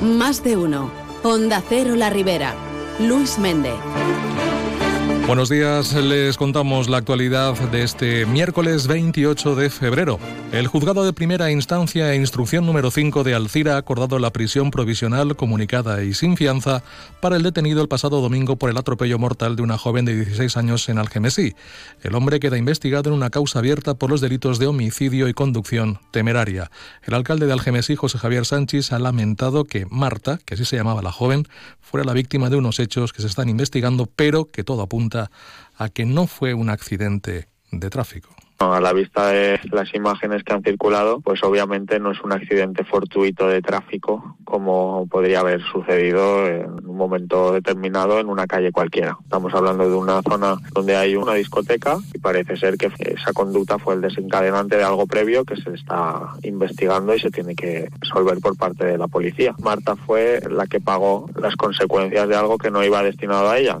Más de uno. Onda Cero La Ribera. Luis Méndez. Buenos días, les contamos la actualidad de este miércoles 28 de febrero. El juzgado de primera instancia e instrucción número 5 de Alcira ha acordado la prisión provisional comunicada y sin fianza para el detenido el pasado domingo por el atropello mortal de una joven de 16 años en Algemesí. El hombre queda investigado en una causa abierta por los delitos de homicidio y conducción temeraria. El alcalde de Algemesí, José Javier Sánchez, ha lamentado que Marta, que así se llamaba la joven, fuera la víctima de unos hechos que se están investigando, pero que todo apunta a que no fue un accidente de tráfico. A la vista de las imágenes que han circulado, pues obviamente no es un accidente fortuito de tráfico como podría haber sucedido en un momento determinado en una calle cualquiera. Estamos hablando de una zona donde hay una discoteca y parece ser que esa conducta fue el desencadenante de algo previo que se está investigando y se tiene que resolver por parte de la policía. Marta fue la que pagó las consecuencias de algo que no iba destinado a ella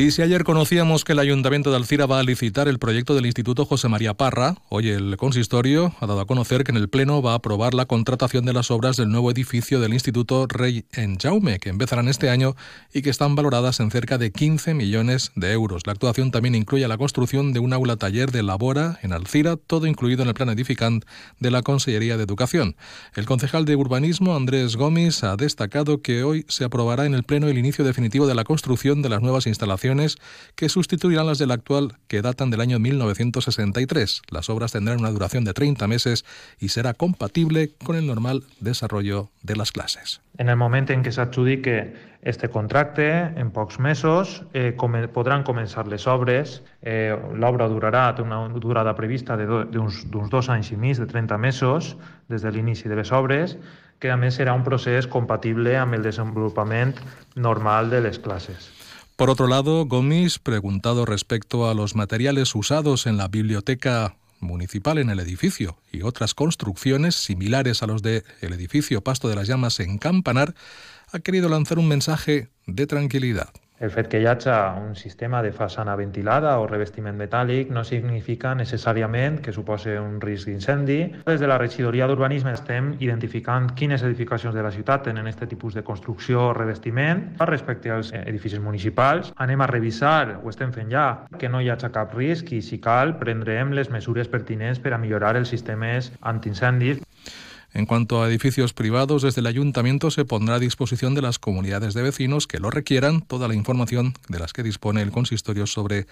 Y si ayer conocíamos que el Ayuntamiento de Alcira va a licitar el proyecto del Instituto José María Parra, hoy el consistorio ha dado a conocer que en el Pleno va a aprobar la contratación de las obras del nuevo edificio del Instituto Rey en Jaume, que empezarán este año y que están valoradas en cerca de 15 millones de euros. La actuación también incluye la construcción de un aula taller de Labora en Alcira, todo incluido en el plan edificante de la Consellería de Educación. El concejal de Urbanismo, Andrés Gómez, ha destacado que hoy se aprobará en el Pleno el inicio definitivo de la construcción de las nuevas instalaciones que sustituirán las del actual que datan del año 1963. Las obras tendrán una duración de 30 meses y será compatible con el normal desarrollo de las clases. En el momento en que se adjudique este contracte, en pocs mesos, eh, come, podran començar les obres. Eh, L'obra durarà, té una durada prevista d'uns dos anys i mig, de 30 mesos, des de l'inici de les obres, que a més serà un procés compatible amb el desenvolupament normal de les classes. Por otro lado, Gomis, preguntado respecto a los materiales usados en la biblioteca municipal en el edificio y otras construcciones similares a los del edificio Pasto de las Llamas en Campanar, ha querido lanzar un mensaje de tranquilidad. El fet que hi hagi un sistema de façana ventilada o revestiment metàl·lic no significa necessàriament que suposi un risc d'incendi. Des de la regidoria d'urbanisme estem identificant quines edificacions de la ciutat tenen aquest tipus de construcció o revestiment. Respecte als edificis municipals, anem a revisar, ho estem fent ja, que no hi hagi cap risc i, si cal, prendrem les mesures pertinents per a millorar els sistemes antiincendis. En cuanto a edificios privados, desde el ayuntamiento se pondrá a disposición de las comunidades de vecinos que lo requieran toda la información de las que dispone el consistorio sobre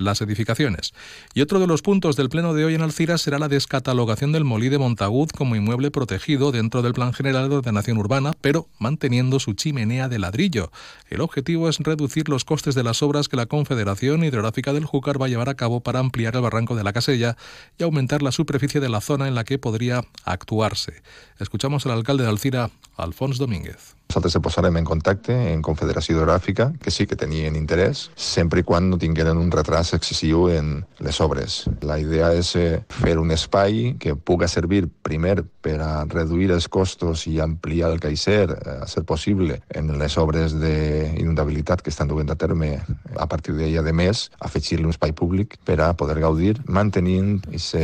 las edificaciones. Y otro de los puntos del pleno de hoy en Alcira será la descatalogación del Molí de Montagud como inmueble protegido dentro del Plan General de Ordenación Urbana, pero manteniendo su chimenea de ladrillo. El objetivo es reducir los costes de las obras que la Confederación Hidrográfica del Júcar va a llevar a cabo para ampliar el barranco de la Casella y aumentar la superficie de la zona en la que podría actuarse. Escuchamos al alcalde de Alcira, Alfonso Domínguez. Nosaltres se posarem en contacte en Confederació Hidrogràfica, que sí que tenien interès, sempre i quan no un retras excessiu en les obres. La idea és eh, fer un espai que puga servir primer per a reduir els costos i ampliar el caixer, eh, a ser possible, en les obres d'inundabilitat que estan duent a terme a partir d'ella de més, afegir-li un espai públic per a poder gaudir mantenint aquest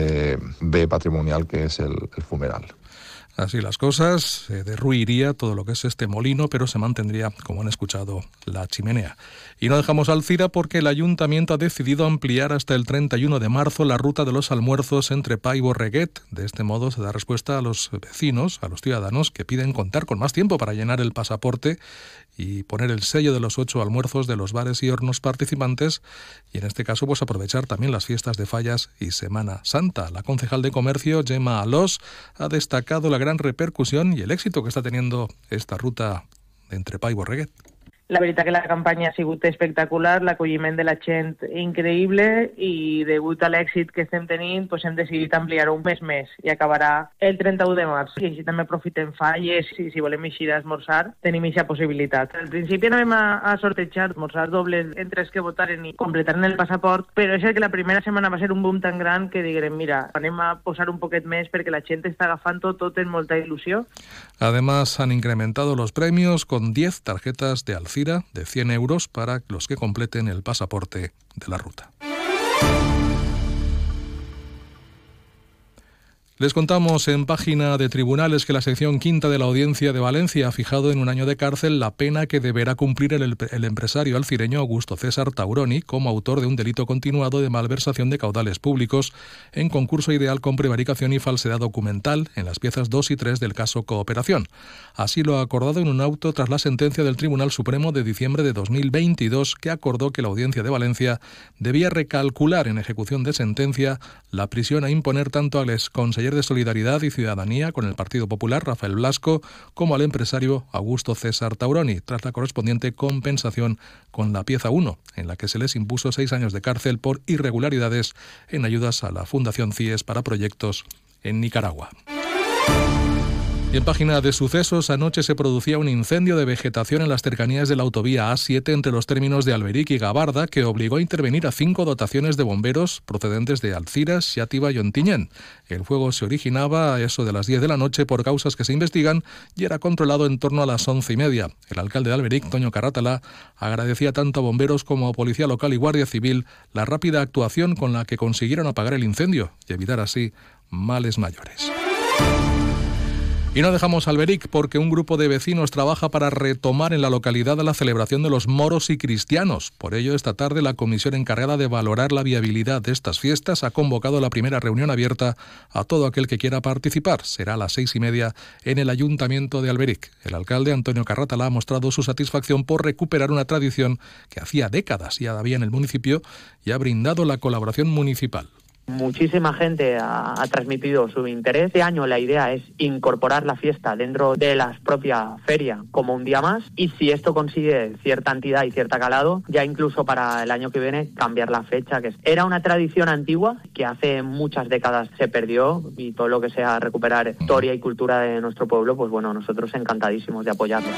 bé patrimonial que és el, el fumeral. Así las cosas, se derruiría todo lo que es este molino, pero se mantendría, como han escuchado, la chimenea. Y no dejamos Alcira porque el ayuntamiento ha decidido ampliar hasta el 31 de marzo la ruta de los almuerzos entre Pa y. De este modo se da respuesta a los vecinos, a los ciudadanos que piden contar con más tiempo para llenar el pasaporte y poner el sello de los ocho almuerzos de los bares y hornos participantes y en este caso pues aprovechar también las fiestas de Fallas y Semana Santa. La concejal de comercio Gemma Alós ha destacado la gran repercusión y el éxito que está teniendo esta ruta entre Pa y Borreguet. La veritat que la campanya ha sigut espectacular, l'acolliment de la gent increïble i degut a l'èxit que estem tenint pues hem decidit ampliar un mes més i acabarà el 31 de març. I així també aprofitem falles i si volem eixir a esmorzar tenim aquesta possibilitat. Al principi anàvem a, a sortejar esmorzar dobles entre els que votaren i completaren el passaport, però és que la primera setmana va ser un boom tan gran que diguem, mira, anem a posar un poquet més perquè la gent està agafant tot, tot en molta il·lusió. Además, han incrementado los premios con 10 tarjetas de De 100 euros para los que completen el pasaporte de la ruta. Les contamos en página de tribunales que la sección quinta de la Audiencia de Valencia ha fijado en un año de cárcel la pena que deberá cumplir el, el, empresario alcireño Augusto César Tauroni como autor de un delito continuado de malversación de caudales públicos en concurso ideal con prevaricación y falsedad documental en las piezas 2 y 3 del caso Cooperación. Así lo ha acordado en un auto tras la sentencia del Tribunal Supremo de diciembre de 2022 que acordó que la Audiencia de Valencia debía recalcular en ejecución de sentencia la prisión a imponer tanto al de Solidaridad y Ciudadanía con el Partido Popular, Rafael Blasco, como al empresario Augusto César Tauroni, tras la correspondiente compensación con la pieza 1, en la que se les impuso seis años de cárcel por irregularidades en ayudas a la Fundación CIES para proyectos en Nicaragua. En página de sucesos, anoche se producía un incendio de vegetación en las cercanías de la autovía A7 entre los términos de Alberic y Gabarda que obligó a intervenir a cinco dotaciones de bomberos procedentes de Alciras, Xátiva y Ontiñén. El fuego se originaba a eso de las 10 de la noche por causas que se investigan y era controlado en torno a las once y media. El alcalde de Alberic, Toño Carrátala, agradecía tanto a bomberos como a policía local y guardia civil la rápida actuación con la que consiguieron apagar el incendio y evitar así males mayores. Y no dejamos Alberic porque un grupo de vecinos trabaja para retomar en la localidad la celebración de los moros y cristianos. Por ello, esta tarde la comisión encargada de valorar la viabilidad de estas fiestas ha convocado la primera reunión abierta a todo aquel que quiera participar. Será a las seis y media en el Ayuntamiento de Alberic. El alcalde Antonio Carratala ha mostrado su satisfacción por recuperar una tradición que hacía décadas ya había en el municipio y ha brindado la colaboración municipal. Muchísima gente ha, transmitido su interés. Este año la idea es incorporar la fiesta dentro de la propia feria como un día más y si esto consigue cierta entidad y cierta calado, ya incluso para el año que viene cambiar la fecha, que era una tradición antigua que hace muchas décadas se perdió y todo lo que sea recuperar historia y cultura de nuestro pueblo, pues bueno, nosotros encantadísimos de apoyarlo.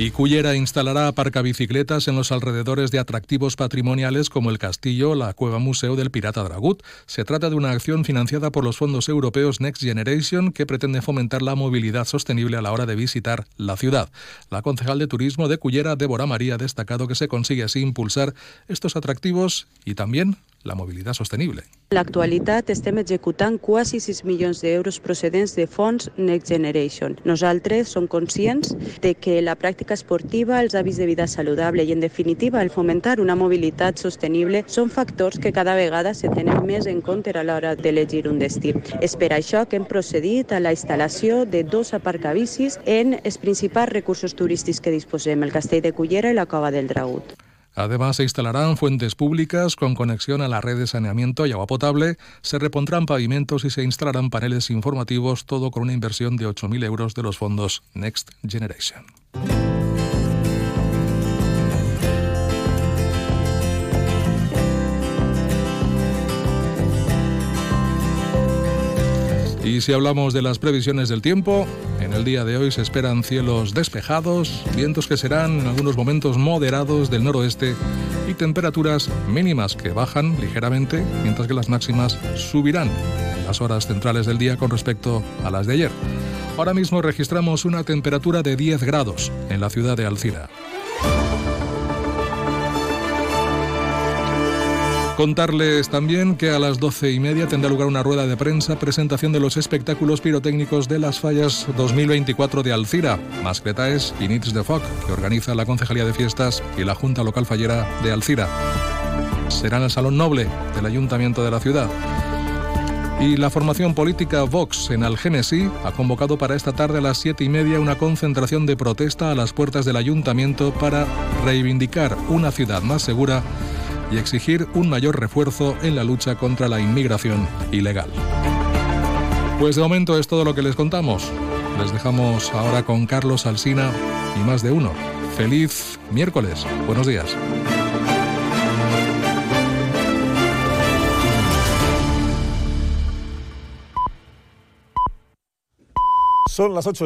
Y Cullera instalará aparcabicicletas en los alrededores de atractivos patrimoniales como el castillo, la cueva museo del Pirata Dragut. Se trata de una acción financiada por los fondos europeos Next Generation que pretende fomentar la movilidad sostenible a la hora de visitar la ciudad. La concejal de turismo de Cullera, Débora María, ha destacado que se consigue así impulsar estos atractivos y también la mobilitat sostenible. En l'actualitat estem executant quasi 6 milions d'euros procedents de fons Next Generation. Nosaltres som conscients de que la pràctica esportiva, els hàbits de vida saludable i, en definitiva, el fomentar una mobilitat sostenible són factors que cada vegada se tenen més en compte a l'hora d'elegir un destí. És per això que hem procedit a la instal·lació de dos aparcabicis en els principals recursos turístics que disposem, el Castell de Cullera i la Cova del Dragut. Además, se instalarán fuentes públicas con conexión a la red de saneamiento y agua potable, se repondrán pavimentos y se instalarán paneles informativos, todo con una inversión de 8.000 euros de los fondos Next Generation. Y si hablamos de las previsiones del tiempo, en el día de hoy se esperan cielos despejados, vientos que serán en algunos momentos moderados del noroeste y temperaturas mínimas que bajan ligeramente, mientras que las máximas subirán en las horas centrales del día con respecto a las de ayer. Ahora mismo registramos una temperatura de 10 grados en la ciudad de Alcira. Contarles también que a las doce y media tendrá lugar una rueda de prensa, presentación de los espectáculos pirotécnicos de las fallas 2024 de Alcira, Mascletaes y Nits de Foc, que organiza la Concejalía de Fiestas y la Junta Local Fallera de Alcira. Será en el Salón Noble del Ayuntamiento de la ciudad. Y la formación política Vox en Algénesi ha convocado para esta tarde a las siete y media una concentración de protesta a las puertas del ayuntamiento para reivindicar una ciudad más segura y exigir un mayor refuerzo en la lucha contra la inmigración ilegal. Pues de momento es todo lo que les contamos. Les dejamos ahora con Carlos Alsina y más de uno. Feliz miércoles. Buenos días. Son las 8.